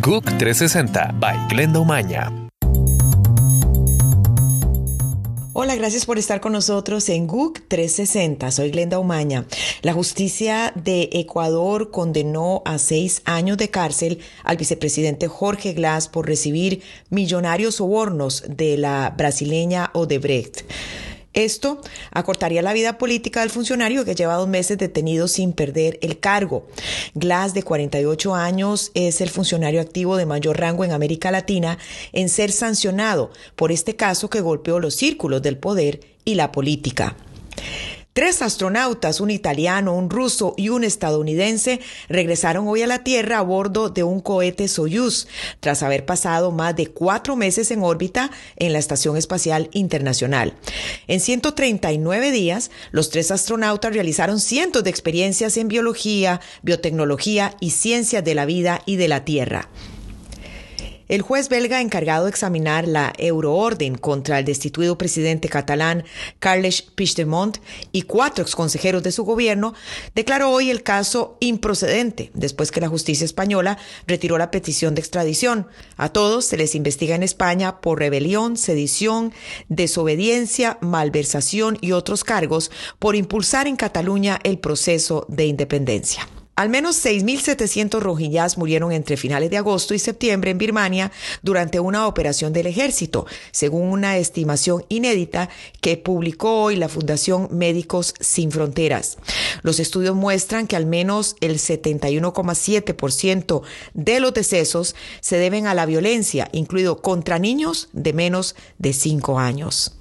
GUC 360 by Glenda Umaña. Hola, gracias por estar con nosotros en GUC 360. Soy Glenda Umaña. La justicia de Ecuador condenó a seis años de cárcel al vicepresidente Jorge Glass por recibir millonarios sobornos de la brasileña Odebrecht. Esto acortaría la vida política del funcionario que lleva dos meses detenido sin perder el cargo. Glass, de 48 años, es el funcionario activo de mayor rango en América Latina en ser sancionado por este caso que golpeó los círculos del poder y la política. Tres astronautas, un italiano, un ruso y un estadounidense, regresaron hoy a la Tierra a bordo de un cohete Soyuz, tras haber pasado más de cuatro meses en órbita en la Estación Espacial Internacional. En 139 días, los tres astronautas realizaron cientos de experiencias en biología, biotecnología y ciencias de la vida y de la Tierra. El juez belga encargado de examinar la euroorden contra el destituido presidente catalán Carles Puigdemont y cuatro exconsejeros de su gobierno declaró hoy el caso improcedente después que la justicia española retiró la petición de extradición. A todos se les investiga en España por rebelión, sedición, desobediencia, malversación y otros cargos por impulsar en Cataluña el proceso de independencia. Al menos 6.700 rohingyas murieron entre finales de agosto y septiembre en Birmania durante una operación del ejército, según una estimación inédita que publicó hoy la Fundación Médicos Sin Fronteras. Los estudios muestran que al menos el 71,7% de los decesos se deben a la violencia, incluido contra niños de menos de 5 años.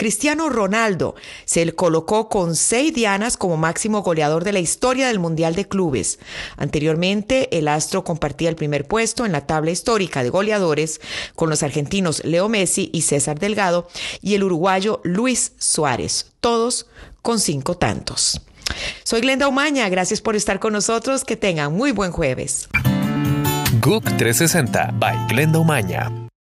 Cristiano Ronaldo se colocó con seis dianas como máximo goleador de la historia del Mundial de Clubes. Anteriormente, el astro compartía el primer puesto en la tabla histórica de goleadores con los argentinos Leo Messi y César Delgado y el uruguayo Luis Suárez, todos con cinco tantos. Soy Glenda Umaña, gracias por estar con nosotros, que tengan muy buen jueves. GUC 360 by Glenda Umaña.